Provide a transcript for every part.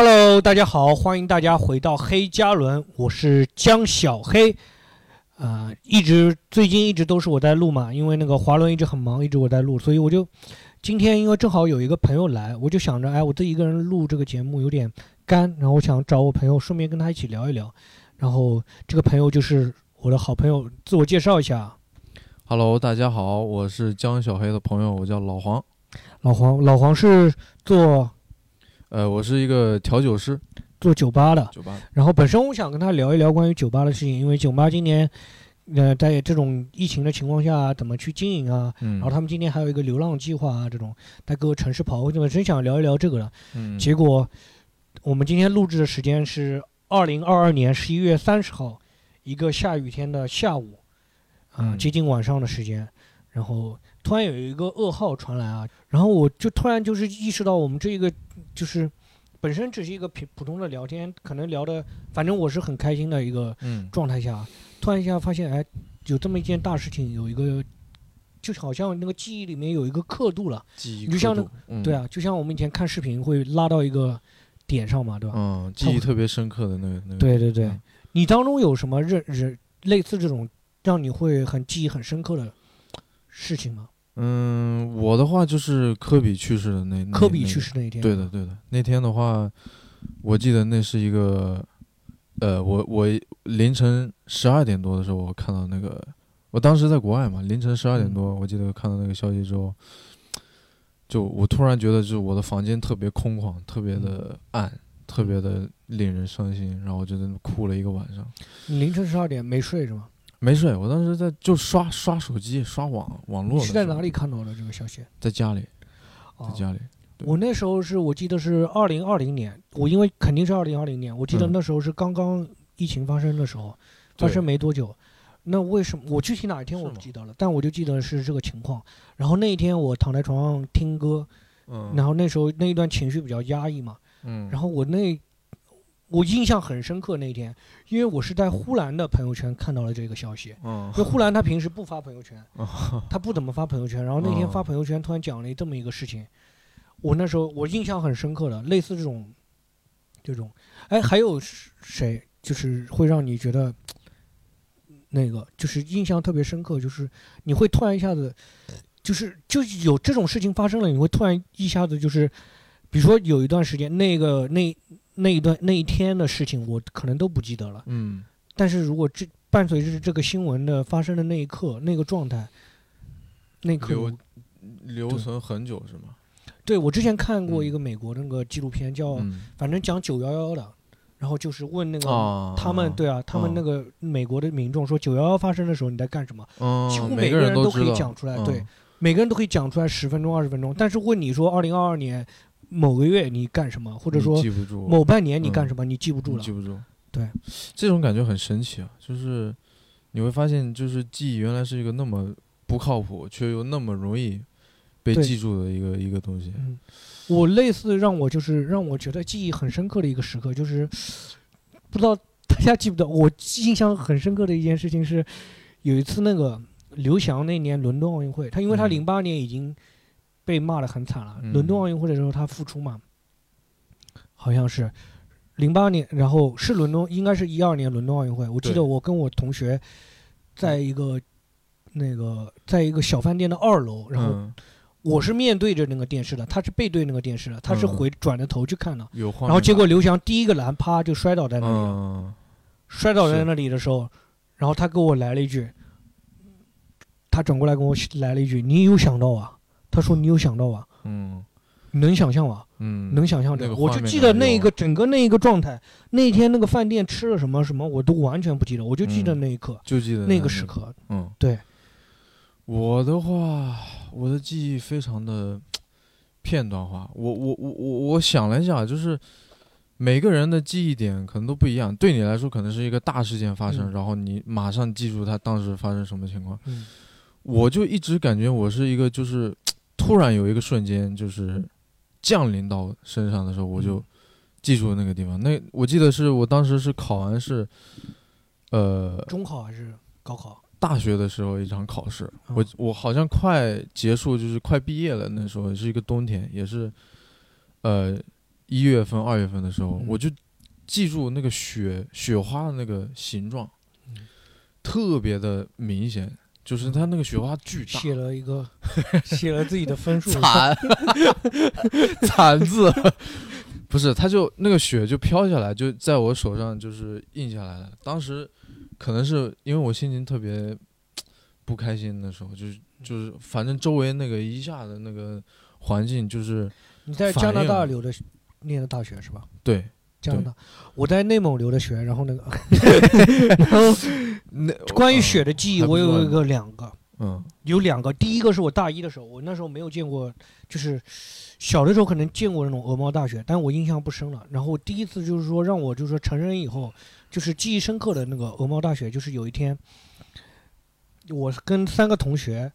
Hello，大家好，欢迎大家回到黑加仑，我是江小黑。啊、一直最近一直都是我在录嘛，因为那个华伦一直很忙，一直我在录，所以我就今天因为正好有一个朋友来，我就想着，哎，我自己一个人录这个节目有点干，然后我想找我朋友，顺便跟他一起聊一聊。然后这个朋友就是我的好朋友，自我介绍一下，Hello，大家好，我是江小黑的朋友，我叫老黄。老黄，老黄是做呃，我是一个调酒师，做酒吧的，酒吧的。然后本身我想跟他聊一聊关于酒吧的事情，因为酒吧今年，呃，在这种疫情的情况下，怎么去经营啊？嗯，然后他们今年还有一个流浪计划啊，这种在各个城市跑，我本身想聊一聊这个的。嗯，结果我们今天录制的时间是二零二二年十一月三十号，一个下雨天的下午，啊、嗯接近晚上的时间，然后突然有一个噩耗传来啊，然后我就突然就是意识到我们这一个就是本身只是一个普普通的聊天，可能聊的反正我是很开心的一个嗯，状态下，突然一下发现哎，有这么一件大事情，有一个。就好像那个记忆里面有一个刻度了，记忆你就像刻度嗯、对，啊，就像我们以前看视频会拉到一个点上嘛，对吧？嗯，记忆特别深刻的那个那个。对对对嗯，你当中有什么认认类似这种让你会很记忆很深刻的事情吗？嗯，我的话就是科比去世的那那科比去世那一天，对的，对的。那天的话，我记得那是一个，呃，我我凌晨十二点多的时候，我看到那个，我当时在国外嘛，凌晨十二点嗯多，我记得看到那个消息之后，就我突然觉得，就是我的房间特别空旷，特别的暗，特别的令人伤心，然后我就在那哭了一个晚上，你凌晨十二点没睡是吗？没睡。我当时在就刷刷手机、刷网网络。你是在哪里？看到的这个消息？在家里，在哦家里。对我那时候是我记得是二零二零年，我因为肯定是二零二零年，我记得嗯那时候是刚刚疫情发生的时候，发生没多久。那为什么我具体哪一天我不记得了，但我就记得是这个情况。然后那一天我躺在床上听歌，嗯，然后那时候那一段情绪比较压抑嘛，嗯，然后我那我印象很深刻那天，因为我是在呼兰的朋友圈看到了这个消息。嗯因为呼兰他平时不发朋友圈，哦他不怎么发朋友圈。然后那天嗯发朋友圈，突然讲了这么一个事情，我那时候我印象很深刻的，类似这种这种，哎，还有谁就是会让你觉得那个就是印象特别深刻，就是你会突然一下子就是就有这种事情发生了，你会突然一下子就是，比如说有一段时间那个那那一段那一天的事情，我可能都不记得了。嗯但是如果这伴随着这个新闻的发生的那一刻，那个状态，那一刻留我，对留存很久是吗？对我之前看过嗯一个美国的那个纪录片，叫嗯，反正讲九幺幺的，然后就是问那个啊，他们对啊，他们嗯那个美国的民众说九幺幺发生的时候你在干什么？嗯，几乎每个人都可以讲出来，嗯对，每个人都可以讲出来十分钟二十分钟。但是问你说二零二二年某个月你干什么，或者说记不住，某半年你干嗯什么，你记不住了。记。不住，对，这种感觉很神奇啊，就是你会发现，就是记忆原来是一个那么不靠谱，却又那么容易被记住的一个一个东西。嗯，我类似让我就是让我觉得记忆很深刻的一个时刻，就是不知道大家记不得，我印象很深刻的一件事情是，有一次那个刘翔那年伦敦奥运会，他因为他嗯。零八年已经被骂得很惨了，嗯伦敦奥运会的时候他复出嘛，好像是零八年，然后是伦敦，应该是一二年伦敦奥运会，我记得我跟我同学在一个。那个，在一个小饭店的二楼，然后嗯，我是面对着那个电视的，他是背对那个电视的，他是嗯回转着头去看的。然后结果刘翔第一个篮啪就摔倒在那里了，嗯，摔倒在那里的时候，然后他给我来了一句，他转过来跟我来了一句：“你有想到啊？”他说：“你有想到吧？嗯能想象吧？嗯，能想象这个我就记得那个整个那一个状态，那天那个饭店吃了什么什么，我都完全不记得，我就记得嗯那一刻、就记得那个时，刻。嗯，对，我的话，我的记忆非常的 片段化。我我我我我想了一下，就是每个人的记忆点可能都不一样。对你来说，可能是一个大事件发生，嗯然后你马上记住它当时发生什么情况。嗯我就一直感觉我是一个，就是突然有一个瞬间，就是降临到身上的时候，我就嗯。记住了那个地方。那我记得是我当时是考完是，呃，中考还是高考？大学的时候一场考试，嗯。我我好像快结束，就是快毕业了，那时候是一个冬天，也是，呃，一月份、二月份的时候，嗯。我就记住那个雪雪花的那个形状，嗯。特别的明显，就是他那个雪花巨大，写了一个写了自己的分数，惨惨字，不是，他就那个雪就飘下来，就在我手上就是印下来了。当时可能是因为我心情特别不开心的时候，就是就是反正周围那个一下的那个环境就是你在加拿大留的念的大学是吧？对加拿大，我在内蒙留的学，然后那个 那关于雪的记忆，我有一个两个，嗯有两个。第一个是我大一的时候，我那时候没有见过，就是小的时候可能见过那种鹅毛大雪，但我印象不深了。然后第一次就是说让我就是说成人以后，就是记忆深刻的那个鹅毛大雪，就是有一天，我跟三个同学。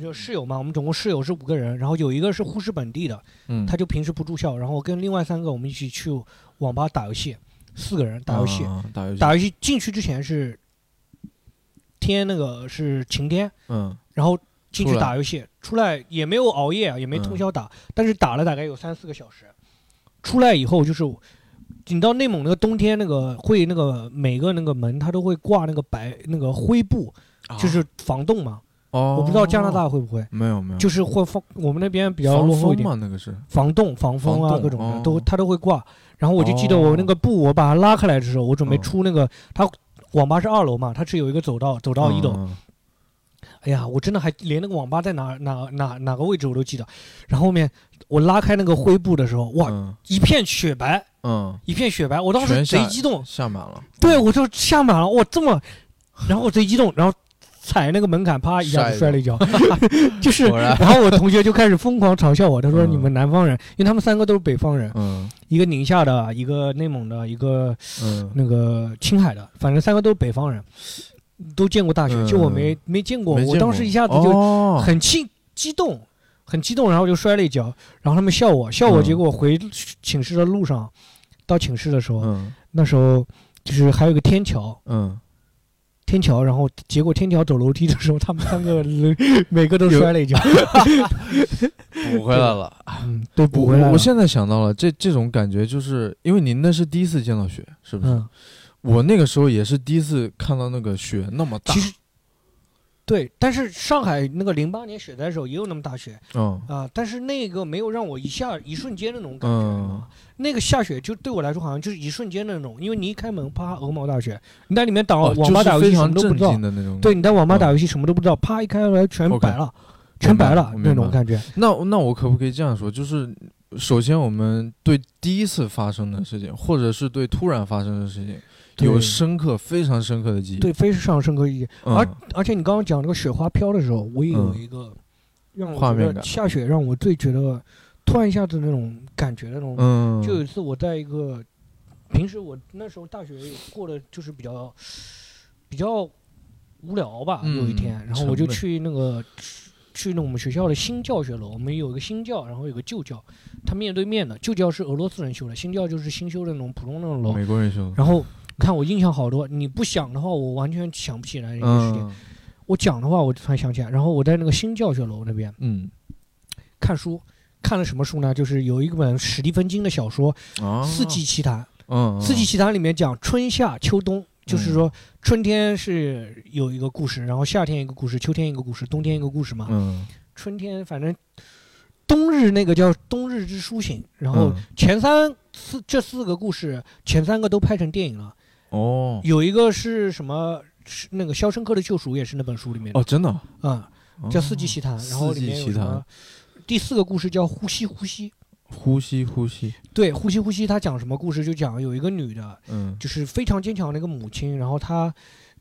就室友嘛，我们总共室友是五个人，然后有一个是呼市本地的，嗯，他就平时不住校，然后跟另外三个我们一起去网吧打游戏，四个人打游戏。啊打游戏打游戏进去之前是天那个是晴天，嗯。然后进去打游戏，出来也没有熬夜啊，也没通宵打，但是打了大概有三四个小时。出来以后就是，你到内蒙那个冬天那个会那个每个那个门它都会挂那个白那个灰布，就是防冻嘛。哦，我不知道加拿大会不会，没有没有，就是会放我们那边比较落后一点。风嘛，那个是。防冻、防风啊，各种的哦。都它都会挂。然后我就记得我那个布，我把它拉开来的时候，我准备嗯。出那个，它网吧是二楼嘛，它是有一个走道，走到一楼。嗯。哎呀，我真的还连那个网吧在哪哪哪哪个位置我都记得。然后后面我拉开那个灰布的时候，哇，嗯。一片雪白，嗯，一片雪白，我当时贼激动，下满了，对我就下满了，哇，这么，然后我贼激动，然后踩那个门槛，啪一下子摔了一跤，就是。然，后我同学就开始疯狂嘲笑我，他说：“嗯你们南方人，因为他们三个都是北方人，嗯。一个宁夏的，一个内蒙的，一个嗯。那个青海的，反正三个都是北方人，都见过大雪，嗯。就我没没见过。我当时一下子就哦。很气激动，很激动，然后就摔了一跤，然后他们笑我，笑我，嗯。结果回寝室的路上，到寝室的时候，嗯。那时候就是还有个天桥，嗯，天桥，然后结果天桥走楼梯的时候，他们三个人每个都摔了一跤，补回来了。嗯，对，补回来了。我现在想到了，这这种感觉，就是因为您那是第一次见到雪，是不是？嗯，我那个时候也是第一次看到那个雪那么大其。实对，但是上海那个零八年雪灾的时候也有那么大雪嗯啊、但是那个没有让我一下一瞬间的那种感觉。嗯那个下雪就对我来说好像就是一瞬间的那种，因为你一开门，啪，鹅毛大雪，你在里面打哦，网吧打游戏什么都不知道。对，，你在网吧嗯打游戏什么都不知道，啪一开来全白了，全白了那种感觉。那那我可不可以这样说？就是首先我们对第一次发生的事情，或者是对突然发生的事情，有深刻、非常深刻的记忆。对，非常深刻意义。嗯，而而且你刚刚讲那个雪花飘的时候，我也有嗯一个让我觉得下雪让我最觉得突然一下子那种感觉那种嗯，就有一次我在一个，平时我那时候大学过得就是比较比较无聊吧，嗯有一天，然后我就去那个去那我们学校的新教学楼，我们有一个新教，然后有个旧教，它面对面的，旧教是俄罗斯人修的，新教就是新修的那种普通那种楼。美国人修的。然后看我印象好多，你不想的话，我完全想不起来那件事情。嗯我讲的话，我突然想起来。然后我在那个新教学楼那边嗯看书，看了什么书呢？就是有一本史蒂芬金的小说啊，《四季奇谭》。嗯，嗯四季奇谭里面讲春夏秋冬，就是嗯说春天是有一个故事，然后夏天一个故事，秋天一个故事，冬天一个故事嘛。嗯春天反正冬日那个叫冬日之苏醒，然后嗯前三四这四个故事前三个都拍成电影了，哦。有一个是什么？是那个《肖申克的救赎》也是那本书里面的。哦，真的？嗯，叫《四季奇谭》，然后里面有什么？第四个故事叫《呼吸呼吸》，呼吸呼吸，对，《呼吸呼吸》它讲什么故事？就讲有一个女的，嗯。就是非常坚强的一个母亲，然后她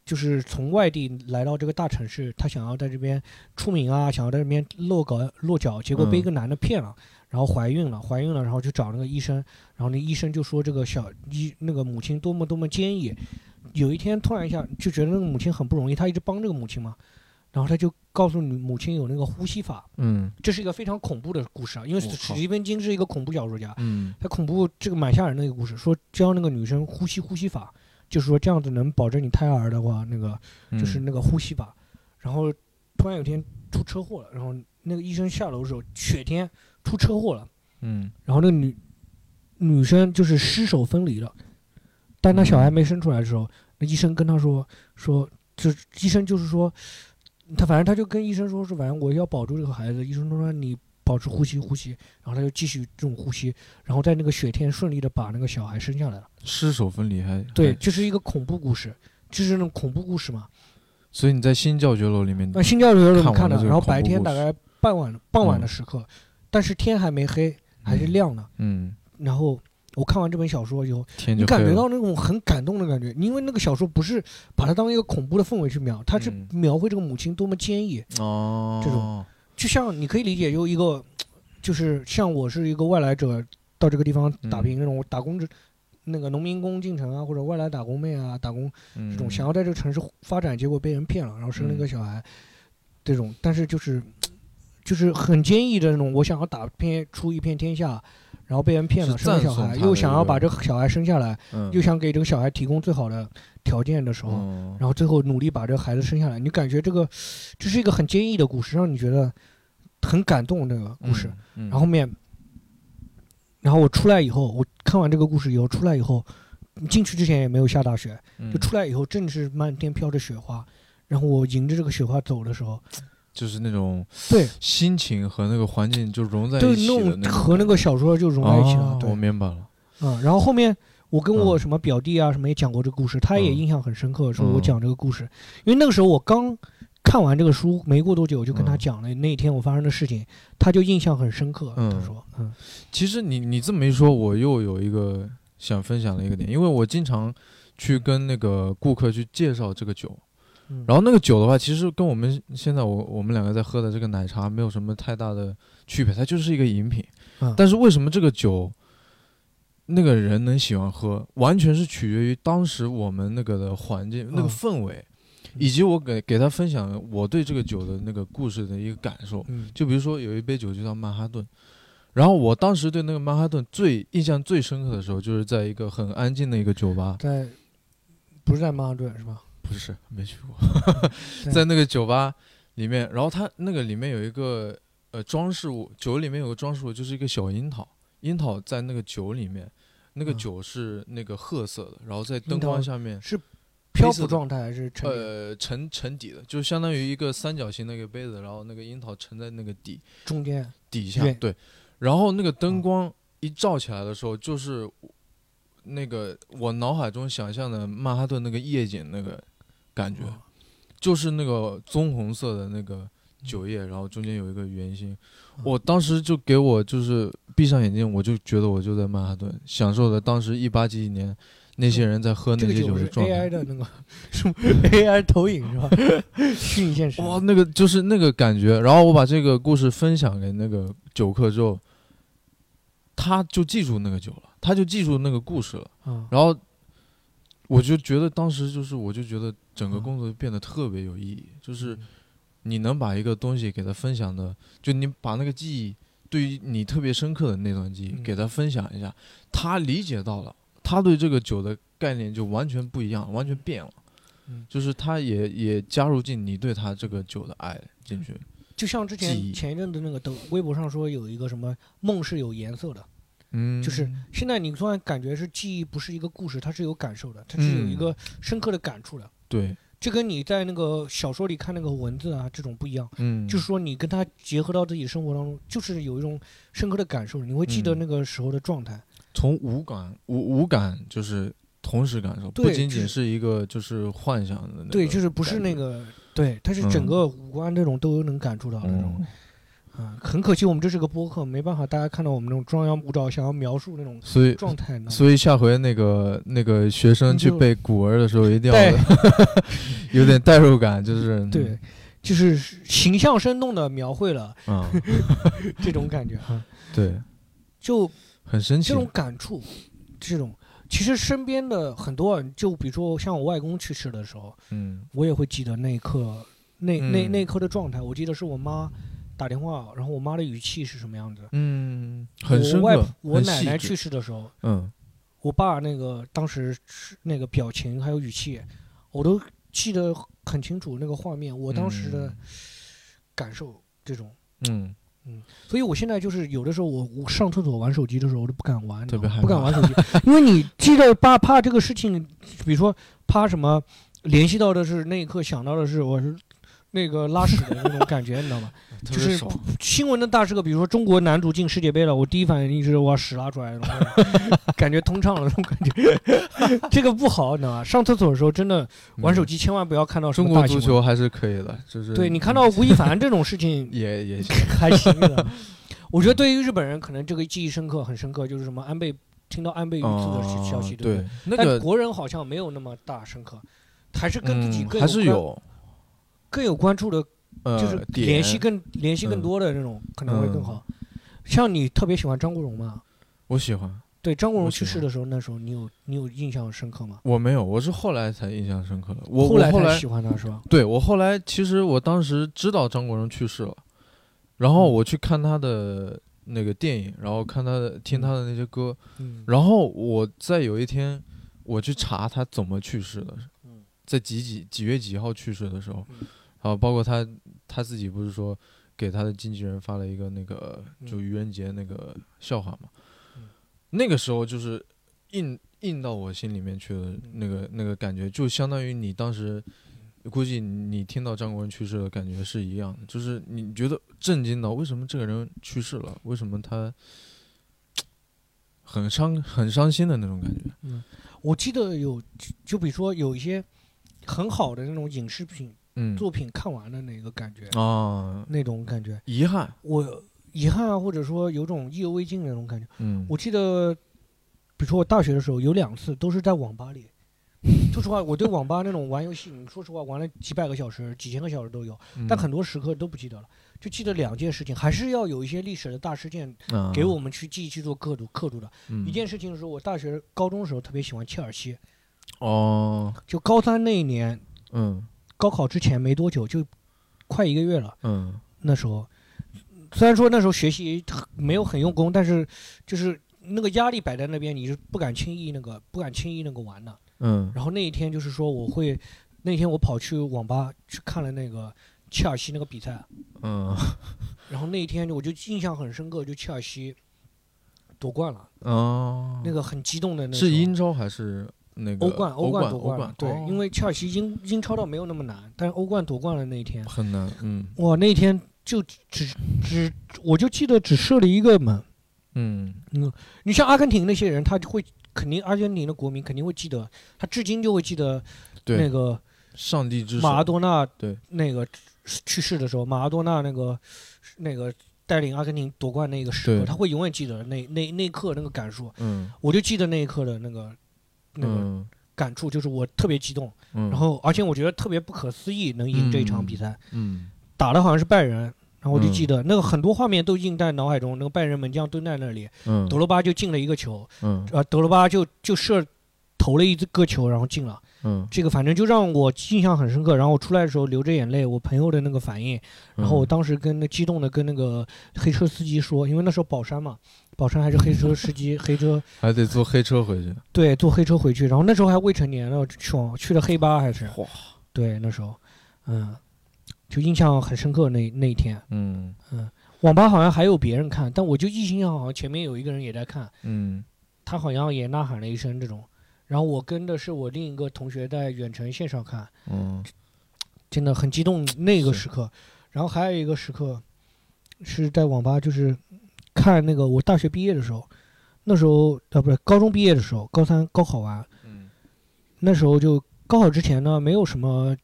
就是从外地来到这个大城市，她想要在这边出名啊，想要在这边落脚落脚，结果被一个男的骗了，然后怀孕了，怀孕了，然后去找那个医生，然后那医生就说这个小医那个母亲多么多么坚毅，有一天突然一下就觉得那个母亲很不容易，他一直帮这个母亲嘛，然后他就告诉你母亲有那个呼吸法，嗯。这是一个非常恐怖的故事啊，因为史蒂芬金是一个恐怖小说家，嗯。他恐怖这个蛮吓人的一个故事，说教那个女生呼吸呼吸法，就是说这样子能保证你胎儿的话，那个嗯，就是那个呼吸法。然后突然有一天出车祸了，然后那个医生下楼的时候，雪天出车祸了，嗯然后那个女女生就是尸首分离了，但她小孩没生出来的时候，那医生跟她说说，就是医生就是说，他反正他就跟医生说是，反正我要保住这个孩子，医生都说你保持呼吸呼吸，然后他就继续这种呼吸，然后在那个雪天顺利的把那个小孩生下来了。尸首分离还对，就是一个恐怖故事，就是那种恐怖故事嘛。所以你在新教学楼里面那新教学楼里面看的，然后白天大概傍晚傍晚的嗯时刻，但是天还没黑，还是亮的。嗯，然后我看完这本小说以后，感觉到那种很感动的感觉，因为那个小说不是把它当一个恐怖的氛围去描，它是嗯。描绘这个母亲多么坚毅，哦，这种。就像你可以理解，就一个 就是像我是一个外来者到这个地方打嗯。拼那种打工者。那个农民工进城啊，或者外来打工妹啊，打工这这种想要在这个城市发展，结果被人骗了，然后生了一个嗯。小孩，这种，但是就是就是很坚毅的那种，我想要打拼出一片天下，然后被人骗了，生了小孩，又想要把这个小孩生下来，嗯又想给这个小孩提供最好的条件的时候，嗯然后最后努力把这个孩子生下来，你感觉这个这是一个很坚毅的故事，让你觉得很感动。这个故事，，嗯然后后面，然后我出来以后，我看完这个故事以后出来以后，进去之前也没有下大雪，嗯就出来以后正是漫天飘着雪花，然后我迎着这个雪花走的时候，就是那种对，心情和那个环境就融在一起的种和那个小说就融在一起了，我，明白了，嗯，然后后面我跟我嗯。什么表弟啊什么也讲过这个故事，他也嗯印象很深刻，说我嗯讲这个故事，因为那个时候我刚看完这个书没过多久我，就跟他嗯。讲了那一天我发生的事情，他就印象很深刻，他嗯说，嗯。其实你你这么一说，我又有一个想分享的一个点，因为我经常去跟那个顾客去介绍这个酒，嗯，然后那个酒的话，其实跟我们现在我我们两个在喝的这个奶茶没有什么太大的区别，它就是一个饮品。嗯但是为什么这个酒那个人能喜欢喝，完全是取决于当时我们那个的环境、那个嗯氛围，以及我给给他分享我对这个酒的那个故事的一个感受。嗯就比如说有一杯酒就叫曼哈顿，然后我当时对那个曼哈顿最印象最深刻的时候，就是在一个很安静的一个酒吧，在不是在曼哈顿是吧？不是没去过，在在那个酒吧里面，然后它那个里面有一个呃装饰物，酒里面有个装饰物，就是一个小樱桃，樱桃在那个酒里面，那个嗯。酒是那个褐色的，然后在灯光下面是。漂浮状态还是沉呃，沉沉底的，就相当于一个三角形的一个杯子，然后那个樱桃沉在那个底。中间？底下，对。对，然后那个哦灯光一照起来的时候，就是那个我脑海中想象的曼哈顿那个夜景那个感觉，哦就是那个棕红色的那个酒液，然后中间有一个圆心，嗯我当时就给我就是闭上眼睛，我就觉得我就在曼哈顿，享受了当时一八几几年那些人在喝那些酒的状态 AI 态。的那个什么 AI 投影是吧？虚拟现实。哇，那个就是那个感觉。然后我把这个故事分享给那个酒客之后，他就记住那个酒了，他就记住那个故事了。嗯然后我就觉得当时就是，我就觉得整个嗯工作变得特别有意义，就是你能把一个东西给他分享的，就你把那个记忆，对于你特别深刻的那段记忆嗯给他分享一下，他理解到了，他对这个酒的概念就完全不一样，完全变了。嗯就是他也也加入进你对他这个酒的爱进去。就像之前前一阵子那个抖微博上说有一个什么梦是有颜色的，嗯，就是现在你突然感觉是记忆不是一个故事，它是有感受的，它是有一嗯个深刻的感触的。对，这跟你在那个小说里看那个文字啊这种不一样，嗯，就是说你跟它结合到自己生活当中，就是有一种深刻的感受，你会记得嗯那个时候的状态。从无感无无感就是同时感受，不仅仅是一个就是幻想的那个，对，就是不是那。个，对，它是整嗯个五官这种都能感触到的那种。嗯，啊，很可惜我们这是个播客，没办法，大家看到我们那种张牙舞爪，想要描述那种所以状态呢。所以下回那个那个学生去背古文的时候，一定要 有点代入感，就是 对，就是形象生动的描绘了嗯，这种感觉啊，对，就很神奇这，种感触，这种其实身边的很多人，就比如说像我外公去世的时候，嗯我也会记得那一刻，那那嗯那一刻的状态。我记得是我妈打电话，然后我妈的语气是什么样子。嗯，很我外深刻，我很细致奶奶去世的时候，嗯。我爸那个当时是那个表情还有语气，我都记得很清楚那个画面，我当时的嗯。感受这种。嗯。嗯所以我现在就是有的时候我我上厕所玩手机的时候，我都不敢玩，不敢玩手机，因为你记得怕怕这个事情，比如说怕什么，联系到的是那一刻想到的是我是那个拉屎的那种感觉，你知道吗？就是。新闻的大事个，比如说中国男足进世界杯了，我第一反应就是我屎拉出来了，感觉通畅了那种感觉，这个不好，你知道吧？上厕所的时候真的玩手嗯机千万不要看到什中国。足球还是可以的，就是对你看到吴亦凡这种事情 也也行。还行的。我觉得对于日本人，可能这个记忆深刻，很深刻，就是什么安倍听到安倍遇刺的消消息，哦对不对，那但个国人好像没有那么大深刻，还是跟自己嗯更还是有更有关注的，呃就是联系更联系更嗯多的那种，可能会更嗯好。像你特别喜欢张国荣吗？我喜欢，对，张国荣去世的时候，那时候你有你有印象深刻吗？我没有，我是后来才印象深刻的。我后来喜欢他是吧？对我后来其实我当时知道张国荣去世了，然后嗯我去看他的那个电影，然后看他的听他的那些歌，嗯，然后我在有一天我去查他怎么去世的嗯，在几几几月几号去世的时候嗯，然后包括他他自己不是说给他的经纪人发了一个那个就嗯愚人节那个笑话嘛嗯，那个时候就是印印到我心里面去的那个那个感觉，就相当于你当时。估计你听到张国荣去世的感觉是一样的，就是你觉得震惊到为什么这个人去世了，为什么他很伤很伤心的那种感觉。我记得有，就比如说有一些很好的那种影视品嗯作品看完的那个感觉，啊，那种感觉，遗憾，我遗憾啊，或者说有种意犹未尽的那种感觉。嗯，我记得，比如说我大学的时候有两次都是在网吧里。说实话，我对网吧那种玩游戏，说实话玩了几百个小时、几千个小时都有，嗯。但很多时刻都不记得了，就记得两件事情，还是要有一些历史的大事件啊。给我们去记忆去做刻度刻度的。嗯。一件事情是我大学高中的时候特别喜欢切尔西，哦，就高三那一年嗯高考之前没多久，就快一个月了。嗯。那时候。虽然说那时候学习没有很用功，但是就是那个压力摆在那边，你是不敢轻易那个不敢轻易那个玩的。嗯。然后那一天就是说我会，那天我跑去网吧去看了那个切尔西那个比赛，嗯。然后那一天我就印象很深刻，就切尔西夺冠了，哦，那个很激动的那是英超还是那个欧冠欧冠夺欧冠了，对，哦因为切尔西英英超倒没有那么难，但是欧冠夺冠了那一天，很难，嗯哇，那天就只只我就记得只射了一个门。嗯嗯你像阿根廷那些人，他就会肯定阿根廷的国民肯定会记得，他至今就会记得那个上帝之手马拉多纳对那个去世的时候，马拉多纳那个那个带领阿根廷夺冠那个时刻，他会永远记得那那那一刻那个感受。嗯我就记得那一刻的那个那个嗯。感触，就是我特别激动，嗯，然后而且我觉得特别不可思议能赢这一场比赛，嗯。打的好像是拜仁。然后我就嗯记得那个很多画面都印在脑海中，那个拜仁门将蹲在那里，嗯。德罗巴就进了一个球，嗯。呃，德罗巴就就射投了一个球，然后进了。嗯，这个反正就让我印象很深刻。然后我出来的时候流着眼泪，我朋友的那个反应，然后我嗯。当时跟那激动的跟那个黑车司机说，因为那时候宝山嘛，宝山还是黑车司机，黑车还得坐黑车回去，对坐黑车回去。然后那时候还未成年呢，去往去了黑吧还是。哇，对那时候，嗯，就印象很深刻那那一天。嗯。网吧好像还有别人看，但我就印象好像前面有一个人也在看，嗯。他好像也呐喊了一声这种。然后我跟的是我另一个同学在远程线上看，嗯。真的很激动那个时刻。然后还有一个时刻是在网吧，就是看那个我大学毕业的时候，那时候啊不是高中毕业的时候，高三高考完，嗯那时候就高考之前呢，没有什么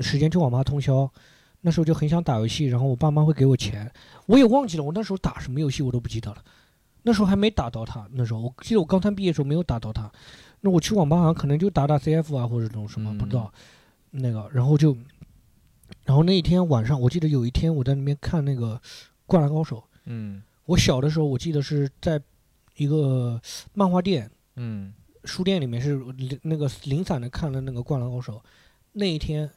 时间去网吧通宵，那时候就很想打游戏，然后我爸妈会给我钱，我也忘记了我那时候打什么游戏我都不记得了，那时候还没打到他，那时候我记得我高三毕业的时候没有打到他，那我去网吧好像可能就打打 CF 啊或者这种什么、嗯不知道，那个然后就，然后那一天晚上我记得有一天我在那边看那个《灌篮高手》，嗯我小的时候我记得是在一个漫画店。嗯书店里面是零那个零散的看了那个《灌篮高手》，那一天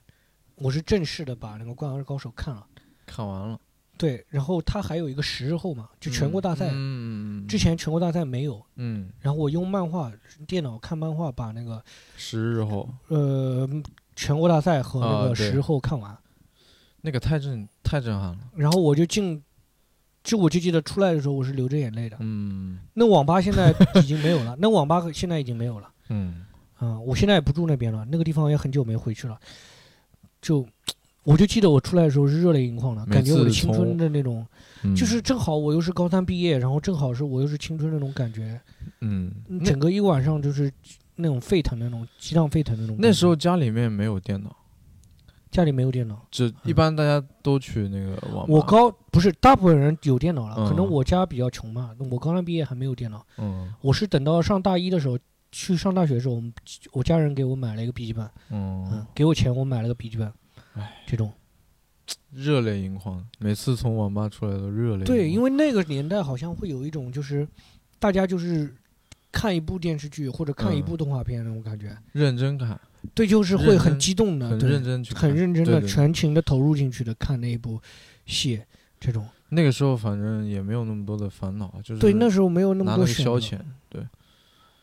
我是正式的把那个《灌篮高手》看了。看完了，对，然后他还有一个十日后嘛，就全国大赛，嗯嗯之前全国大赛没有。嗯然后我用漫画电脑看漫画，把那个十日后呃全国大赛和那个十日后看完，那个太震太震撼了，然后我就进就我就记得出来的时候我是流着眼泪的。嗯那网吧现在已经没有了，那网吧现在已经没有了。嗯啊、我现在也不住那边了，那个地方也很久没回去了。就我就记得我出来的时候是热泪盈眶的，感觉我的青春的那种，嗯，就是正好我又是高三毕业，然后正好是我又是青春那种感觉，嗯，整个一晚上就是那种沸腾的那种激荡沸腾的那种。那时候家里面没有电脑，家里没有电脑，这一般大家都去那个网吧。我高不是大部分人有电脑了，可能嗯我家比较穷嘛，我刚刚毕业还没有电脑。嗯。我是等到上大一的时候，去上大学的时候，我们我家人给我买了一个笔记本，嗯。嗯，，给我钱我买了个笔记本，哎，这种。热泪盈眶，每次从网吧出来都热泪。对，因为那个年代好像会有一种就是大家就是看一部电视剧或者看一嗯。部动画片那种感觉，认真看，对，就是会很激动的，很认真去，很认真的、全情的投入进去的看那一部戏，这种。那个时候反正也没有那么多的烦恼，就是对，那时候没有那么多消遣，对，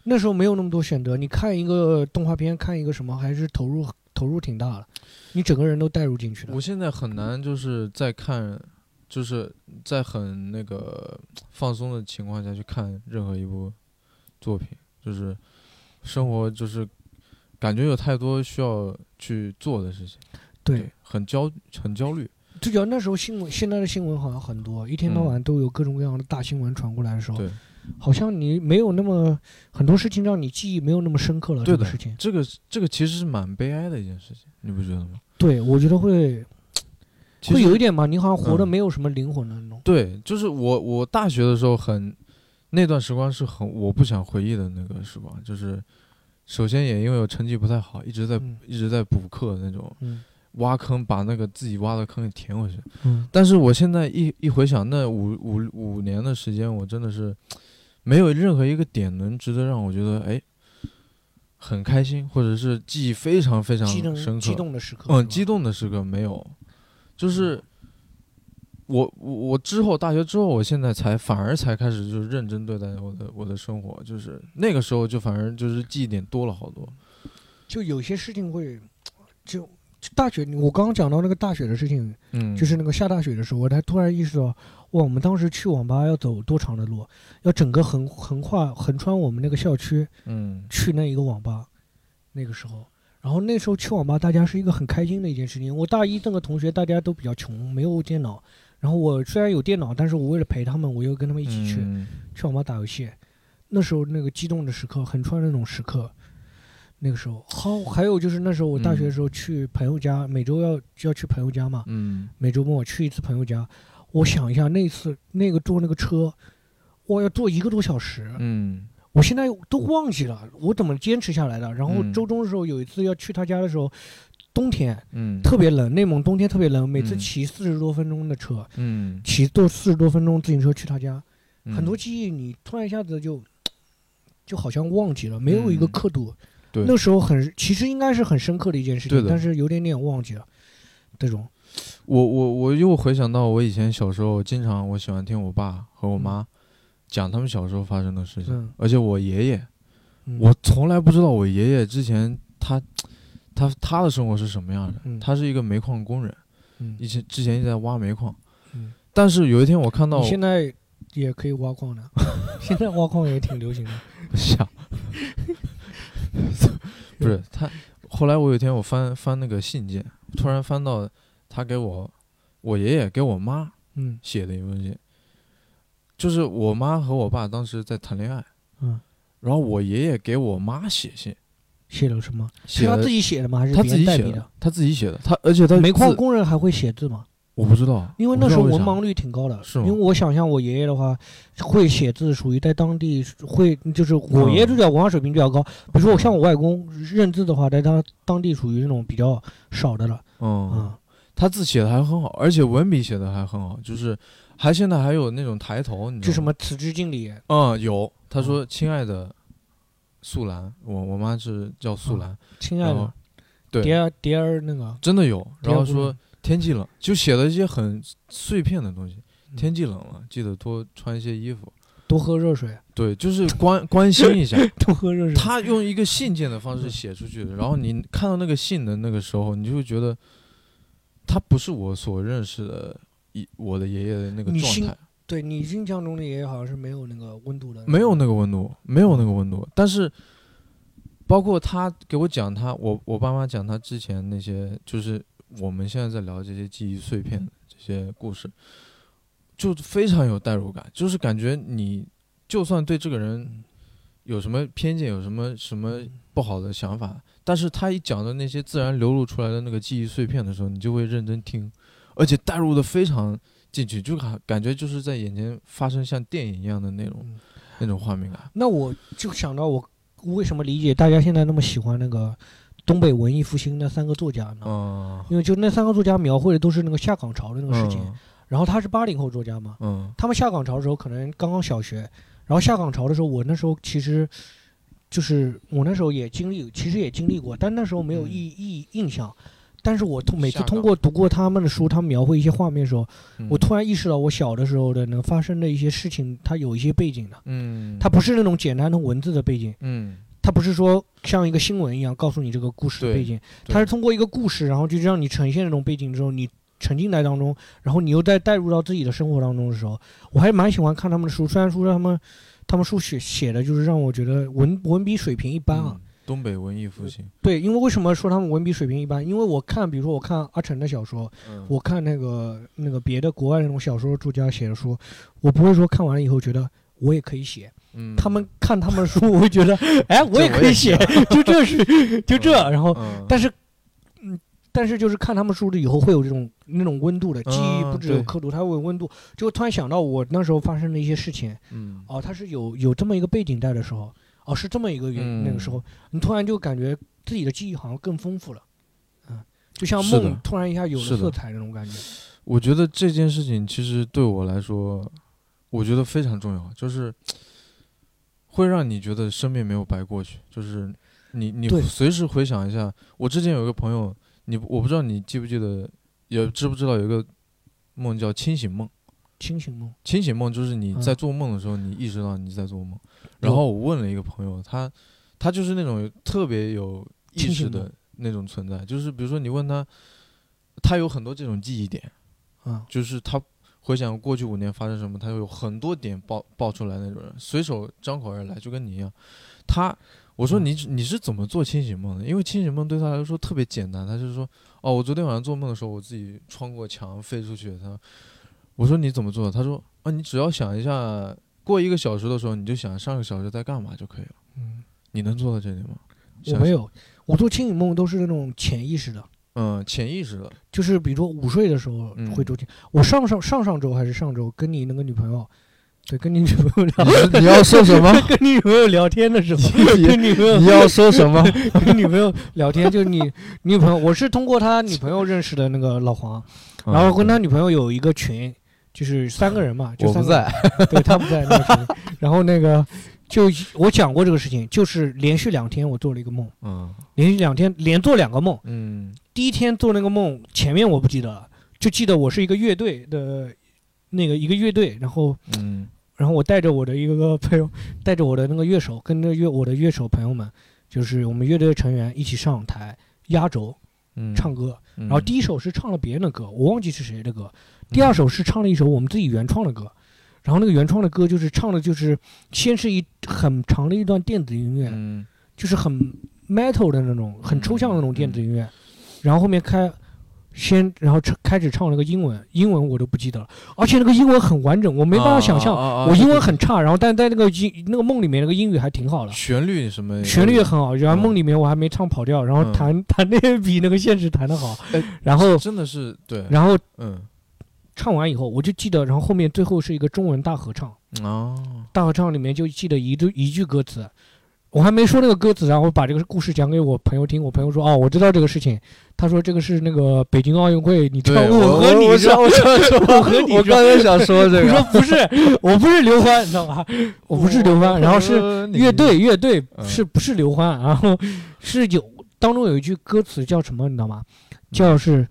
那时候没有那么多选择，你看一个动画片，看一个什么，还是投入投入挺大的，你整个人都带入进去了我。现在很难就是在看，就是在很那个放松的情况下去看任何一部作品，就是生活就是感觉有太多需要去做的事情，对，，很焦很焦虑，最主要那时候新闻，现在的新闻好像很多，一天到嗯晚都有各种各样的大新闻传过来的时候，对，好像你没有那么很多事情让你记忆没有那么深刻了。对的这个事情，这个这个其实是蛮悲哀的一件事情，你不觉得吗？对我觉得会会有一点嘛，你好像活得嗯没有什么灵魂的那种。对，就是我我大学的时候很那段时光是很我不想回忆的那个时光，就是首先也因为我成绩不太好，一直在、嗯一直在补课那种嗯挖坑，把那个自己挖的坑给填回去。嗯，但是我现在一一回想，那五五五年的时间，我真的是没有任何一个点能值得让我觉得哎很开心，或者是记忆非常非常深刻。激动的时刻。嗯，激动的时刻没有，就是我我我之后大学之后，我现在才反而才开始就是认真对待我的我的生活，就是那个时候就反而就是记忆点多了好多。就有些事情会，就就大学，我刚刚讲到那个大学的事情，嗯，就是那个下大雪的时候，我才突然意识到，哇，我们当时去网吧要走多长的路，要整个横横跨横穿我们那个校区嗯去那一个网吧，那个时候。然后那时候去网吧，大家是一个很开心的一件事情。我大一那个同学大家都比较穷，没有电脑。然后我虽然有电脑，但是我为了陪他们，我又跟他们一起去、嗯去网吧打游戏。那时候那个激动的时刻，横穿那种时刻，那个时候好，还有就是那时候我大学的时候去朋友家，每周要就要去朋友家嘛，嗯每周末去一次朋友家。我想一下，那次那个坐那个车，我要坐一个多小时。嗯我现在都忘记了我怎么坚持下来的。然后嗯周中的时候有一次要去他家的时候，冬天嗯。特别冷，内蒙冬天特别冷，每次嗯。骑四十多分钟的车，嗯，骑多四十多分钟自行车去他家，嗯。很多记忆你突然一下子就 就好像忘记了，没有一个嗯。刻度。对。那时候很其实应该是很深刻的一件事情，但是有点点忘记了。这种。我我我又回想到我以前小时候，经常我喜欢听我爸和我妈讲他们小时候发生的事情，嗯。而且我爷爷。嗯。我从来不知道我爷爷之前他他他的生活是什么样的。嗯他是一个煤矿工人，嗯以前之前一直在挖煤矿。嗯但是有一天我看到你现在也可以挖矿了，现在挖矿也挺流行的。想，不是他。后来我有一天我翻翻那个信件，突然翻到他给我我爷爷给我妈嗯写的一封信，就是我妈和我爸当时在谈恋爱，嗯，然后我爷爷给我妈写信，写了什么？是他自己写的吗？还是他别自己写的人代笔的？，他自己写的，他而且他煤矿工人还会写字吗？我不知道，因为那时候文盲率挺高的，是吗因为我想象我爷爷的话，会写字，属于在当地会，就是我爷爷嗯就叫文化水平比较高。比如说我像我外公认字的话，在他当地属于那种比较少的了。嗯，嗯，他字写的还很好，而且文笔写的还很好，就是还现在还有那种抬头，你知道吗？就什么辞职敬礼，嗯，有。他说：“亲爱的素兰，我我妈是叫素兰，亲爱的，对蝶儿蝶儿那个，真的有。然后说天气冷，就写了一些很碎片的东西。嗯天气冷了，记得多穿一些衣服。多喝热水，对，就是 关关心一下。多喝热水。他用一个信件的方式写出去的，然后你看到那个信的那个时候，你就会觉得他不是我所认识的一我的爷爷的那个状态。对你印象中的爷爷好像是没有那个温度的，没有那个温度，没有那个温度。但是，包括他给我讲他，我我爸妈讲他之前那些，就是我们现在在聊这些记忆碎片这些故事，就非常有代入感，就是感觉你就算对这个人有什么偏见，有什么什么不好的想法，但是他一讲的那些自然流露出来的那个记忆碎片的时候，你就会认真听，而且代入的非常进去，就感感觉就是在眼前发生像电影一样的那种嗯那种画面感。那我就想到我为什么理解大家现在那么喜欢那个东北文艺复兴那三个作家呢？嗯，因为就那三个作家描绘的都是那个下岗潮的那个事情，嗯然后他是八零后作家嘛，嗯他们下岗潮的时候可能刚刚小学，然后下岗潮的时候，我那时候其实就是我那时候也经历，其实也经历过，但那时候没有嗯意意印象。但是我通每次通过读过他们的书，他们描绘一些画面的时候，嗯。我突然意识到我小的时候的能发生的一些事情，它有一些背景的，嗯，它不是那种简单的文字的背景，嗯。它不是说像一个新闻一样告诉你这个故事的背景，它是通过一个故事，然后就让你呈现那种背景之后，你沉浸在当中，然后你又再带入到自己的生活当中的时候，我还蛮喜欢看他们的书，虽然说他们他们书写写的就是让我觉得文文笔水平一般啊。嗯东北文艺复兴，对，因为为什么说他们文笔水平一般？因为我看，比如说我看阿成的小说，嗯。我看那个那个别的国外那种小说作家写的书，我不会说看完了以后觉得我也可以写。嗯，他们看他们的书，我会觉得，哎，我也可以写，就这是就这，然后嗯，但是，嗯，但是就是看他们书的以后会有这种那种温度的记忆，嗯不只有刻度，它会有温度。就突然想到我那时候发生的一些事情，嗯。哦，它是有有这么一个背景在的时候，哦，是这么一个原、嗯那个时候，你突然就感觉自己的记忆好像更丰富了，嗯，就像梦突然一下有了色彩那种感觉。我觉得这件事情其实对我来说，我觉得非常重要，就是会让你觉得生命没有白过去，就是你你随时回想一下，我之前有一个朋友，你我不知道你记不记得，也知不知道有一个梦叫清醒梦。清醒梦，清醒梦就是你嗯在做梦的时候，你意识到你在做梦。然后我问了一个朋友，他他就是那种特别有意识的那种存在，就是比如说你问他，他有很多这种记忆点，啊，就是他回想过去五年发生什么，他有很多点爆爆出来那种人，随手张口而来，就跟你一样。他我说嗯你你是怎么做清醒梦的？因为清醒梦对他来说特别简单，他就是说哦，我昨天晚上做梦的时候，我自己穿过墙飞出去。他我说你怎么做的？他说啊，你只要想一下，过一个小时的时候，你就想上个小时在干嘛就可以了。嗯，你能做到这点吗？我没有，我做清醒梦都是那种潜意识的。嗯，潜意识的，就是比如说午睡的时候嗯会做清。我上上上上周还是上周跟你那个女朋友，对，跟你女朋友聊，你要说什么？跟你女朋友聊天的时候，你跟女朋友你要说什么？跟女朋友聊天，就是你女朋友，我是通过他女朋友认识的那个老黄，然后跟他女朋友有一个群，就是三个人嘛，就三个人，在，对他不在那个群，然后那个就我讲过这个事情，就是连续两天我做了一个梦，嗯。连续两天连做两个梦，嗯。第一天做那个梦，前面我不记得了，就记得我是一个乐队的，那个一个乐队，然后嗯。然后我带着我的一个朋友，带着我的那个乐手，跟着乐我的乐手朋友们，就是我们乐队的成员一起上台压轴嗯，唱歌。然然后第一首是唱了别人的歌，我忘记是谁的歌，第二首是唱了一首我们自己原创的歌。然后那个原创的歌就是唱的，就是先是一很长的一段电子音乐，嗯就是很 metal 的那种，很抽象的那种电子音乐，然后后面开，先然后唱开始唱那个英文，英文我都不记得了，而且那个英文很完整，我没办法想象，啊我英文很差，然后但在那个英那个梦里面那个英语还挺好的，旋律什么，旋律也很好，然后嗯。梦里面我还没唱跑调，然后嗯。弹弹的也 比那个现实弹的好哎，然后真的是对，然后嗯唱完以后我就记得，然后后面最后是一个中文大合唱，哦，大合唱里面就记得一句一句歌词，我还没说那个歌词，然后把这个故事讲给我朋友听，我朋友说哦，我知道这个事情，他说这个是那个北京奥运会，你唱 对，我和你说，我和你 我刚才想说这个。我说个，不是，我不是刘欢，你知道吧？我不是刘欢，然后是是乐队，乐队嗯。是不是刘欢？然后是有当中有一句歌词叫什么，你知道吗？叫是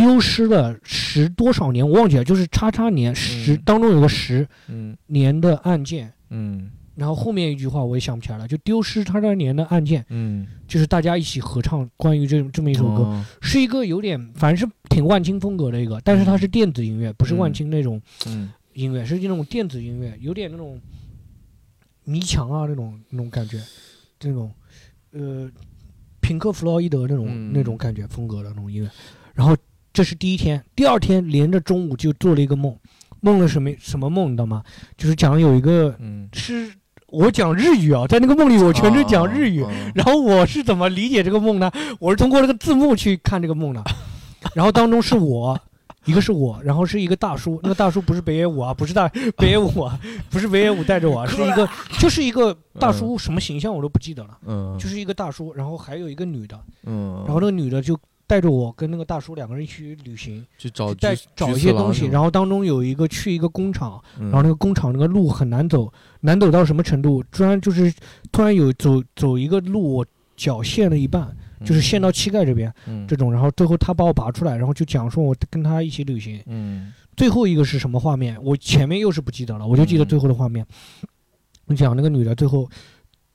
丢失了十多少年，我忘记了，就是叉叉年十嗯。当中有个十嗯。年的案件。嗯。然后后面一句话我也想不起来了，就丢失叉叉年的案件，嗯，就是大家一起合唱关于这这么一首歌，哦。是一个有点反正是挺万青风格的一个，但是它是电子音乐，不是万嗯青那种嗯音乐，是那种电子音乐，有点那种迷墙啊那种那种感觉，这种呃平克·弗洛伊德那种、嗯。那种感觉风格的那种音乐。然后这是第一天，第二天连着中午就做了一个梦，梦了什么什么梦你知道吗？就是讲有一个嗯，是我讲日语啊，在那个梦里我全程讲日语。啊啊然后我是怎么理解这个梦呢？我是通过这个字幕去看这个梦的。然后当中是我，一个是我，然后是一个大叔，那个大叔不是北野武啊，不是大北野武啊，不是北野武带着我啊，是一个 就是一个大叔，什么形象我都不记得了，嗯，就是一个大叔，然后还有一个女的，嗯，然后那个女的就带着我跟那个大叔两个人一起去旅行，去找找一些东西，然后后当中有一个去一个工厂，然然后那个工厂那个路很难走，难走到什么程度？突然就是突然有走走一个路，我脚陷了一半，就是陷到膝盖这边嗯这种，然后最后他把我拔出来，然后就讲说我跟他一起旅行。嗯最后一个是什么画面？我前面又是不记得了，我就记得嗯最后的画面。你讲那个女的最后，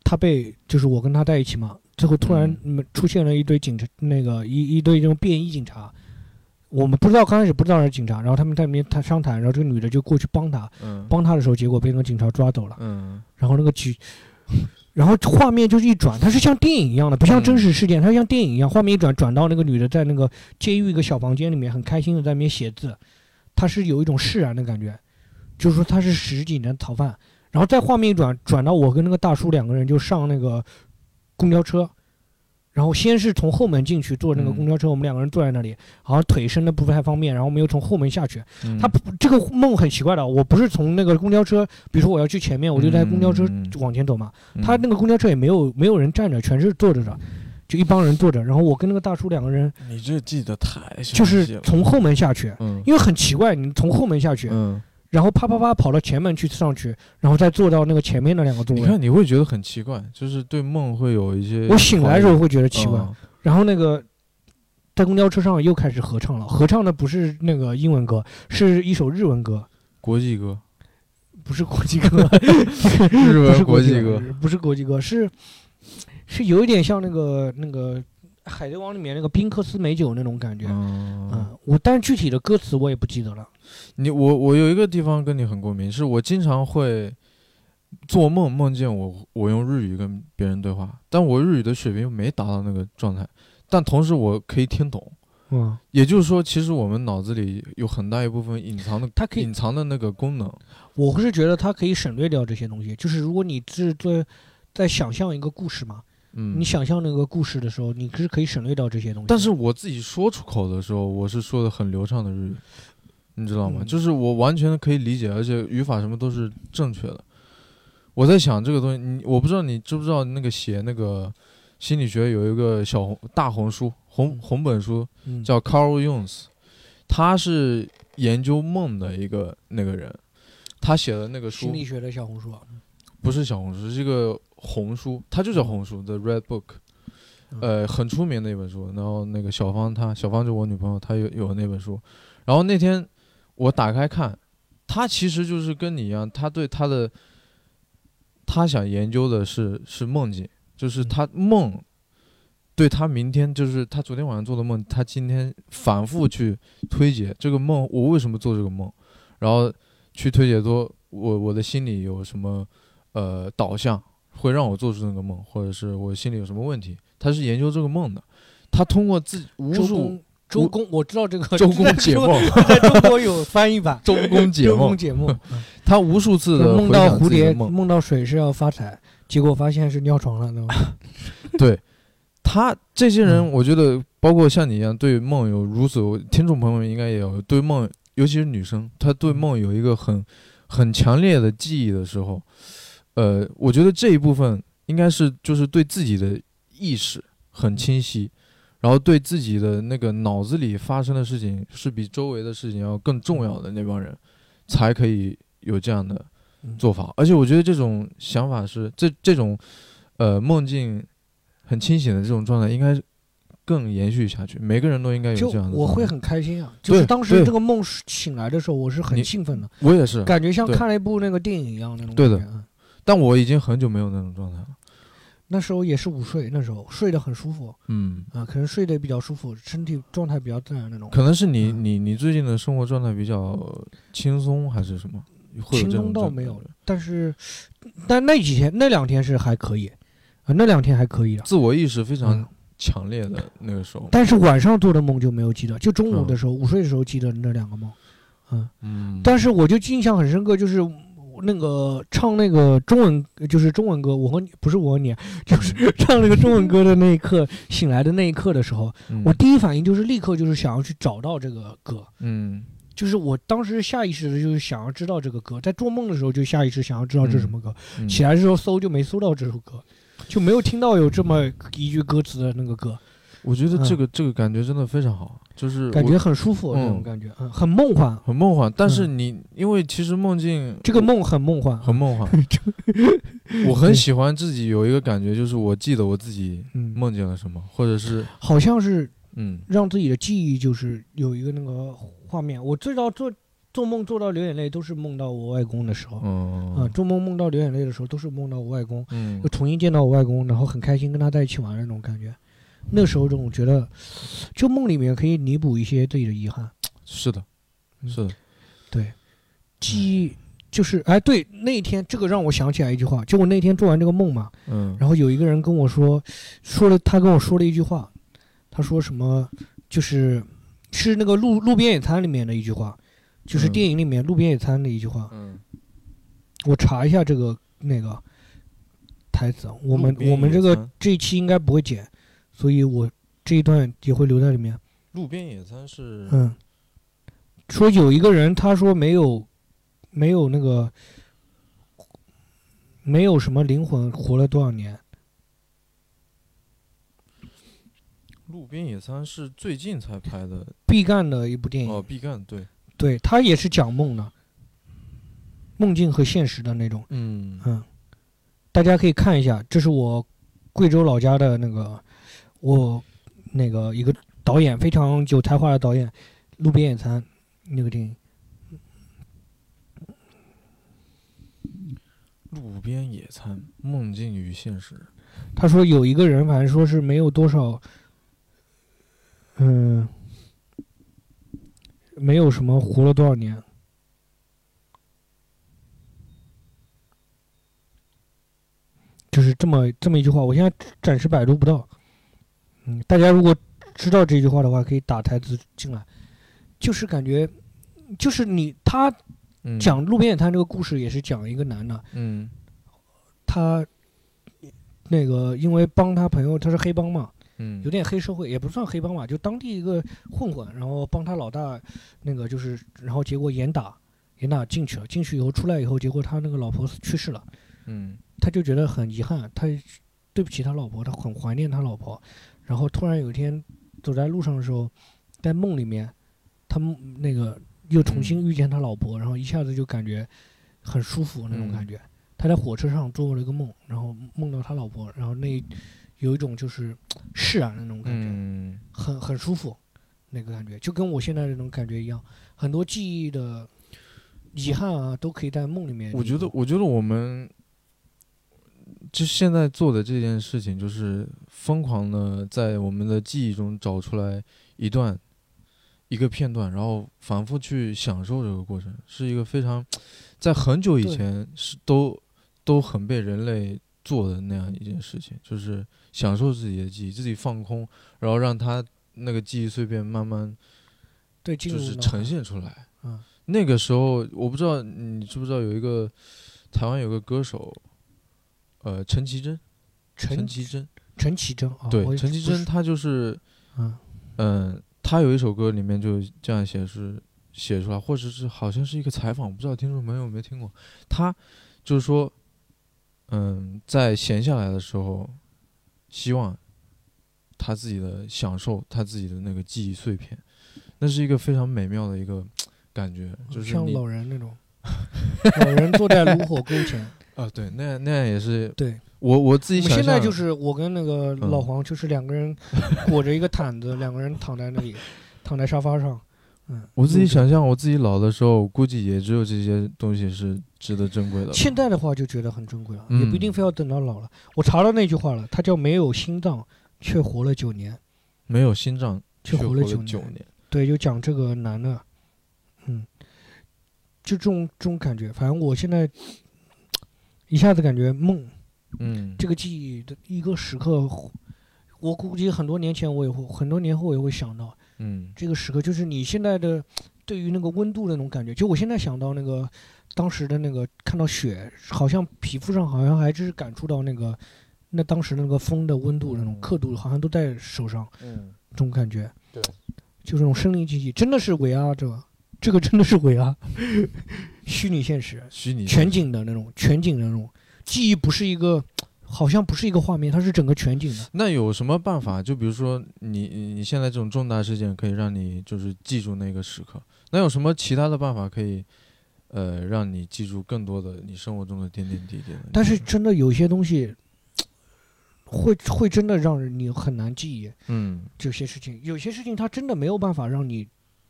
她被就是我跟她在一起嘛，最后突然出现了一堆警察，那个一一堆这种便衣警察。我们不知道，刚开始不知道是警察，然后他们在里面谈商谈，然后这个女的就过去帮他，嗯帮他的时候，结果被那个警察抓走了。嗯然后那个局，然后画面就是一转，它是像电影一样的，不像真实事件，它像电影一样，画面一转转到那个女的在那个监狱一个小房间里面，很开心的在那边写字，她是有一种释然的感觉，就是说她是十几年的逃犯，然后再画面一转转到我跟那个大叔两个人就上那个公交车。然后先是从后门进去坐那个嗯公交车，我们两个人坐在那里，好像腿伸的不太方便，然后我们又从后门下去，嗯他不这个梦很奇怪的，我不是从那个公交车，比如说我要去前面，我就在公交车往前走嘛。嗯他那个公交车也没有没有人站着，全是坐着的，就一帮人坐着。然后我跟那个大叔两个人你这记得太就是从后门下去，嗯因为很奇怪，你从后门下去，嗯，然后啪啪啪跑到前门去上去，然后再坐到那个前面的两个座位。你看你会觉得很奇怪，就是对梦会有一些我醒来的时候会觉得奇怪，嗯。然后那个。在公交车上又开始合唱了，合唱的不是那个英文歌，是一首日文歌，国际歌，不是国际歌，日文国际歌，，不是国际歌，是是有一点像那个那个《海贼王》里面那个宾克斯美酒那种感觉。嗯，嗯，我但具体的歌词我也不记得了。你我我有一个地方跟你很共鸣，是我经常会做梦梦见我我用日语跟别人对话，但我日语的水平没达到那个状态，但同时我可以听懂。嗯，也就是说，其实我们脑子里有很大一部分隐藏的，它可以隐藏的那个功能。我是觉得它可以省略掉这些东西。就是如果你是在在想象一个故事嘛，嗯，你想象那个故事的时候，你是可以省略掉这些东西。但是我自己说出口的时候，我是说的很流畅的日语，你知道吗？嗯就是我完全可以理解，而且语法什么都是正确的。我在想这个东西，你我不知道你知不知道那个写那个心理学有一个小红大红书红嗯红本书嗯叫 Carl Jung，他是研究梦的一个那个人，他写的那个书心理学的小红书啊，不是小红书，是一个红书，它就叫红书，The Red Book，嗯呃，很出名的一本书。然后那个小芳她，小芳就我女朋友，她有有那本书。然后那天我打开看，她其实就是跟你一样，她对她的，她想研究的是是梦境，就是嗯她梦，对她明天就是她昨天晚上做的梦，她今天反复去推解这个梦，我为什么做这个梦，然后去推解说我我的心里有什么呃导向，会让我做出那个梦，或者是我心里有什么问题，他是研究这个梦的。他通过自己无数周公我知道这个周公 解梦，在中国有翻译版。周公解周公梦，解梦，他无数次的梦到蝴蝶，梦，梦到水是要发财，结果发现是尿床了，对吧？对他这些人，嗯我觉得包括像你一样对梦有如此，听众朋友们应该也有对梦，尤其是女生，她对梦有一个很很强烈的记忆的时候，呃，我觉得这一部分应该是就是对自己的意识很清晰，然后对自己的那个脑子里发生的事情是比周围的事情要更重要的那帮人，才可以有这样的嗯做法。而且我觉得这种想法是这这种呃梦境很清醒的这种状态，应该更延续下去。每个人都应该有就这样的。我会，很开心啊！就是当时这个梦醒来的时候，我是很兴奋的，我也是，感觉像看了一部那个电影一样那种感觉。嗯但我已经很久没有那种状态了。那时候也是午睡，那时候睡得很舒服嗯，啊，可能睡得比较舒服，身体状态比较自然那种。可能是你嗯你你最近的生活状态比较轻松，还是什么？会有清这种感东倒没有了，但是但那几天那两天是还可以啊，那两天还可以的。自我意识非常嗯，强烈的那个时候。但是晚上做的梦就没有记得，就中午嗯的时候、午睡的时候记得那两个梦，嗯，嗯，但是我就印象很深刻，就是那个唱那个中文，就是中文歌，我和你不是我和你，就是唱那个中文歌的那一刻，醒来的那一刻的时候，嗯。我第一反应就是立刻就是想要去找到这个歌，嗯。就是我当时下意识的就是想要知道这个歌，在做梦的时候就下意识想要知道这是什么歌，嗯。起来的时候搜就没搜到这首歌，就没有听到有这么一句歌词的那个歌，我觉得这嗯个这个感觉真的非常好，就是感觉很舒服，嗯那种感觉，嗯，很梦幻。很梦幻。但是你因为其实梦境这个梦很梦幻，很梦幻，我很喜欢自己有一个感觉，就是我记得我自己嗯，梦见了什么，或者是好像是嗯让自己的记忆就是有一个那个画面。我最早做做梦做到流眼泪，都是梦到我外公的时候。啊，嗯做梦梦到流眼泪的时候，都是梦到我外公，嗯又重新见到我外公，然后很开心跟他在一起玩那种感觉。那时候这种觉得，就梦里面可以弥补一些自己的遗憾。是的，嗯。是的，对，记忆就是哎，对，那一天这个让我想起来一句话，就我那天做完这个梦嘛，嗯。然后有一个人跟我说，说了他跟我说了一句话，他说什么就是是那个路路边野餐里面的一句话，就是嗯电影里面路边野餐的一句话。嗯。我查一下这个那个台词，我们我们这个这一期应该不会剪，所以我这一段也会留在里面。路边野餐是嗯，说有一个人他说没有没有那个没有什么灵魂，活了多少年？路边野餐是最近才拍的毕赣的一部电影。哦，毕赣对，对他也是讲梦的，梦境和现实的那种。嗯嗯，大家可以看一下，这是我贵州老家的那个我那个一个导演非常有才华的导演，《路边野餐》那个电影。路边野餐，梦境与现实，他说有一个人，反正说是没有多少，嗯，没有什么活了多少年。就是这么这么一句话，我现在暂时百度不到。嗯，大家如果知道这句话的话，可以打台词进来。就是感觉，就是你他嗯。讲路边野餐这个故事，也是讲一个男的，嗯。他那个因为帮他朋友，他是黑帮嘛，嗯。有点黑社会，也不算黑帮吧，就当地一个混混，然后帮他老大那个就是，然后结果严打，严打进去了，进去以后出来以后，结果他那个老婆去世了，嗯。他就觉得很遗憾，他对不起他老婆，他很怀念他老婆，然后突然有一天走在路上的时候，在梦里面，他梦那个又重新遇见他老婆，然后一下子就感觉很舒服那种感觉。他在火车上做了一个梦，然后梦到他老婆，然后那有一种就是释然的那种感觉，嗯很很舒服，那个感觉就跟我现在这种感觉一样，很多记忆的遗憾啊，都可以在梦里面。我觉得，我觉得我们就现在做的这件事情，就是疯狂的在我们的记忆中找出来一段一个片段，然后反复去享受这个过程，是一个非常在很久以前是都都很被人类做的那样一件事情，就是享受自己的记忆，自己放空，然后让它那个记忆碎片慢慢对就是呈现出来。嗯那个时候我不知道你知不知道有一个台湾有个歌手，呃，陈绮贞，陈陈绮贞，陈绮贞啊，对陈绮贞，她就是，嗯嗯，她有一首歌里面就这样写是写出来，或者是好像是一个采访，不知道听众朋友有没有听过，她就是说，嗯，在闲下来的时候，希望他自己的享受他自己的那个记忆碎片，那是一个非常美妙的一个感觉，就是像老人那种，老人坐在炉火沟前。啊，对，那样那样也是对，我我自己想我现在就是我跟那个老嗯黄，就是两个人 裹着一个毯子，两个人躺在那里，躺在沙发上。嗯，我自己想象我自己老的时候，估计也只有这些东西是值得珍贵的。现在的话就觉得很珍贵了，嗯也不一定非要等到老了。我查到那句话了，他叫没有心脏却活了九年，没有心脏却活活了九年九年。对，就讲这个男的，嗯，就这种这种感觉。反正我现在一下子感觉梦嗯，这个记忆的一个时刻，我估计很多年前我也会，很多年后我也会想到嗯。这个时刻，就是你现在的对于那个温度的那种感觉。就我现在想到那个当时的那个看到雪，好像皮肤上好像还是感触到那个那当时那个风的温度那种嗯。刻度，好像都在手上。嗯，这种感觉，对，就是这种身临其境，真的是伪啊，这个这个真的是伪啊，虚拟现实，虚拟全景的那种，全景的那种记忆，不是一个，好像不是一个画面，它是整个全景的。那有什么办法？就比如说你你你现在这种重大事件可以让你就是记住那个时刻，那有什么其他的办法可以呃让你记住更多的你生活中的点点滴滴？但是真的有些东西，会会真的让人你很难记忆嗯，这些事情，有些事情它真的没有办法让你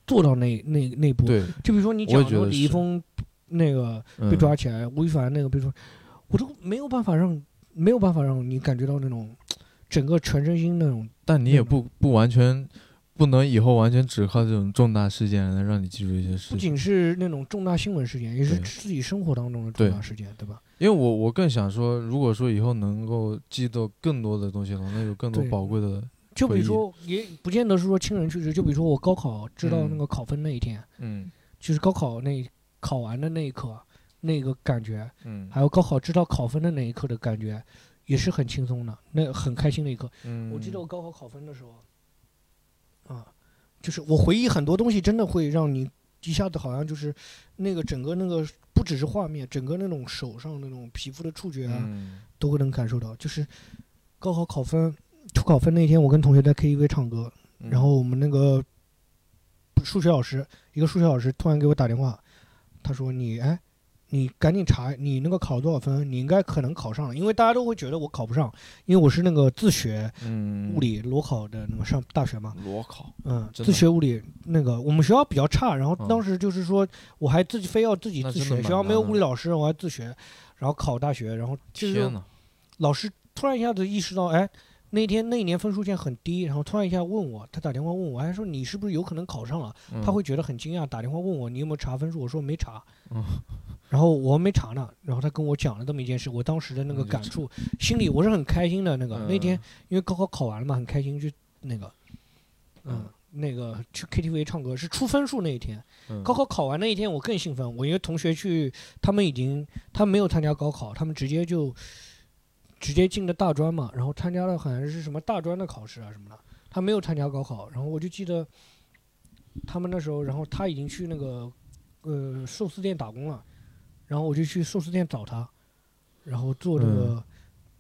做到那那那步。对，就比如说你我也讲说觉得是李易峰那个嗯被抓起来，吴亦凡那个被抓，我都没有办法让没有办法让你感觉到那种整个全身心那种。但你也嗯不不完全不能以后完全只靠这种重大事件来让你记住一些事情。不仅是那种重大新闻事件，也是自己生活当中的重大事件，对吧？因为我我更想说，如果说以后能够记得更多的东西的话，那有更多宝贵的，就比如说，也不见得是说亲人去世，就比如说我高考知道嗯。那个考分那一天，嗯。就是高考那考完的那一刻，那个感觉，嗯。还有高考知道考分的那一刻的感觉，也是很轻松的，那很开心的一刻。嗯，我记得我高考考分的时候，啊，就是我回忆很多东西，真的会让你一下子好像就是那个整个那个不只是画面，整个那种手上那种皮肤的触觉啊，嗯。都会能感受到。就是高考考分出考分那天，我跟同学在 KTV 唱歌，嗯然后我们那个数学老师，一个数学老师突然给我打电话，他说你哎。你赶紧查，你那个考了多少分？你应该可能考上了，因为大家都会觉得我考不上，因为我是那个自学，嗯物理裸考的那个上大学嘛，裸考，嗯，自学物理那个我们学校比较差，然后嗯当时就是说我还自己非要自己自学，学校没有物理老师，我还自学，然后考大学，然后就是天哪！老师突然一下子意识到，哎，那天那一年分数线很低，然后突然一下问我，他打电话问我，还说你是不是有可能考上了？他嗯会觉得很惊讶，打电话问我你有没有查分数，我说没查，嗯。然后我没查呢，然后他跟我讲了这么一件事，我当时的那个感触，心里我是很开心的那个，那天嗯因为高考考完了嘛，很开心，去那个，嗯，那个去 KTV 唱歌是出分数那一天，嗯。高考考完那一天我更兴奋，我一个同学去，他们已经他们没有参加高考，他们直接就直接进的大专嘛，然后参加了好像是什么大专的考试啊什么的，他没有参加高考，然后我就记得他们那时候，然后他已经去那个呃寿司店打工了，然后我就去寿司店找他，然后坐那个、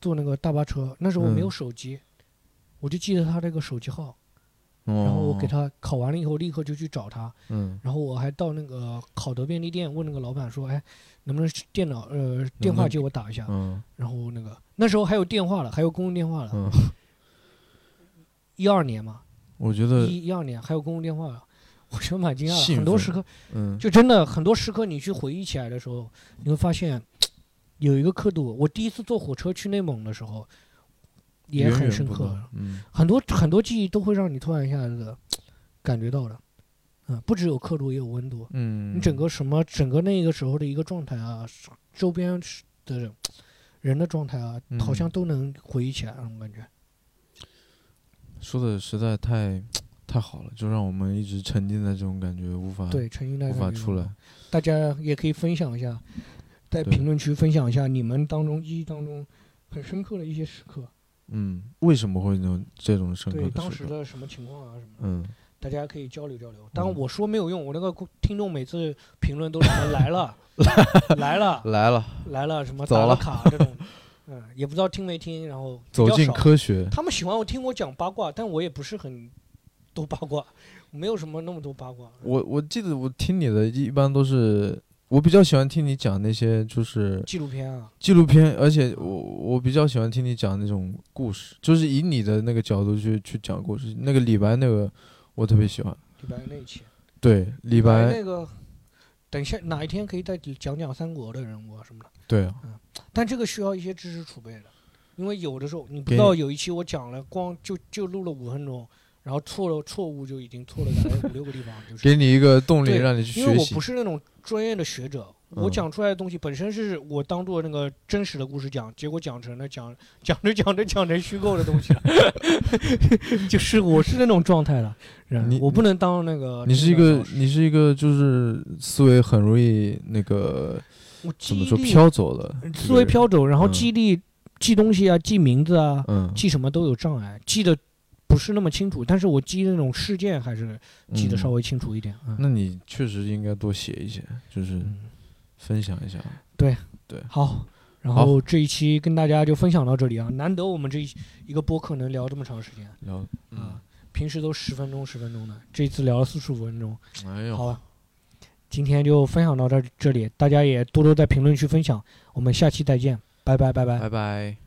坐那个大巴车，那时候我没有嗯。手机，我就记得他那个手机号，然然后我给，他考完了以后立刻就去找他。嗯然后我还到那个考德便利店问那个老板说，哎，能不能电脑呃电话借我打一下？嗯然后那个那时候还有电话了，还有公用电话了，嗯，一二年嘛，我觉得，一一二年还有公用电话了，我觉得蛮惊讶的。很多时刻嗯，就真的很多时刻，你去回忆起来的时候，你会发现有一个刻度。我第一次坐火车去内蒙的时候，也很深刻断，嗯很多很多记忆都会让你突然一下子感觉到的。嗯，不只有刻度，也有温度。嗯，你整个什么，整个那个时候的一个状态啊，周边的人的状态啊，嗯好像都能回忆起来那种感觉。说的实在太太好了，就让我们一直沉浸在这种感觉，无法对，沉浸在无法出来。大家也可以分享一下，在评论区分享一下你们当中记忆当中很深刻的一些时刻，嗯，为什么会有这种深刻对的时刻？当时的什么情况啊什么的，嗯，大家可以交流交流。当然嗯我说没有用，我那个听众每次评论都是来了，来了，来了，来了，什么走打了了卡 这种，嗯，也不知道听没听，然后比走进科学。他们喜欢我听我讲八卦，但我也不是很多八卦，没有什么那么多八卦。我我记得我听你的一般都是，我比较喜欢听你讲那些就是纪录片啊，纪录片，而且我我比较喜欢听你讲那种故事，就是以你的那个角度去去讲故事。那个李白那个我特别喜欢。李白那一期，对，李白，那个，等一下哪一天可以再讲讲三国的人物啊什么的，对啊，但这个需要一些知识储备的，因为有的时候你不给知道有一期我讲了，光就就录了五分钟，然后错了错误就已经错了大概五六个地方，就是给你一个动力让你去学习因为我不。是那种专业的学者，我嗯讲出来的东西本身是我当做那个真实的故事讲，结果讲成了讲讲着讲着讲成虚构的东西了，就是我是那种状态了，我不能当那个。你是一个，你是一个，就是思维很容易那个我怎么说飘走的一个人，思维飘走，然后嗯记忆力记东西啊，记名字啊，嗯，记什么都有障碍，记得不是那么清楚，但是我记那种事件还是记得嗯稍微清楚一点啊。那你确实应该多写一些，就是嗯分享一下。对对好，然后这一期跟大家就分享到这里啊，难得我们这一一个播客能聊这么长时间聊嗯，啊，平时都十分钟十分钟的，这一次聊了四十五分钟，哎呦，好吧，今天就分享到这这里，大家也多多在评论区分享，我们下期再见，拜拜拜拜。拜拜。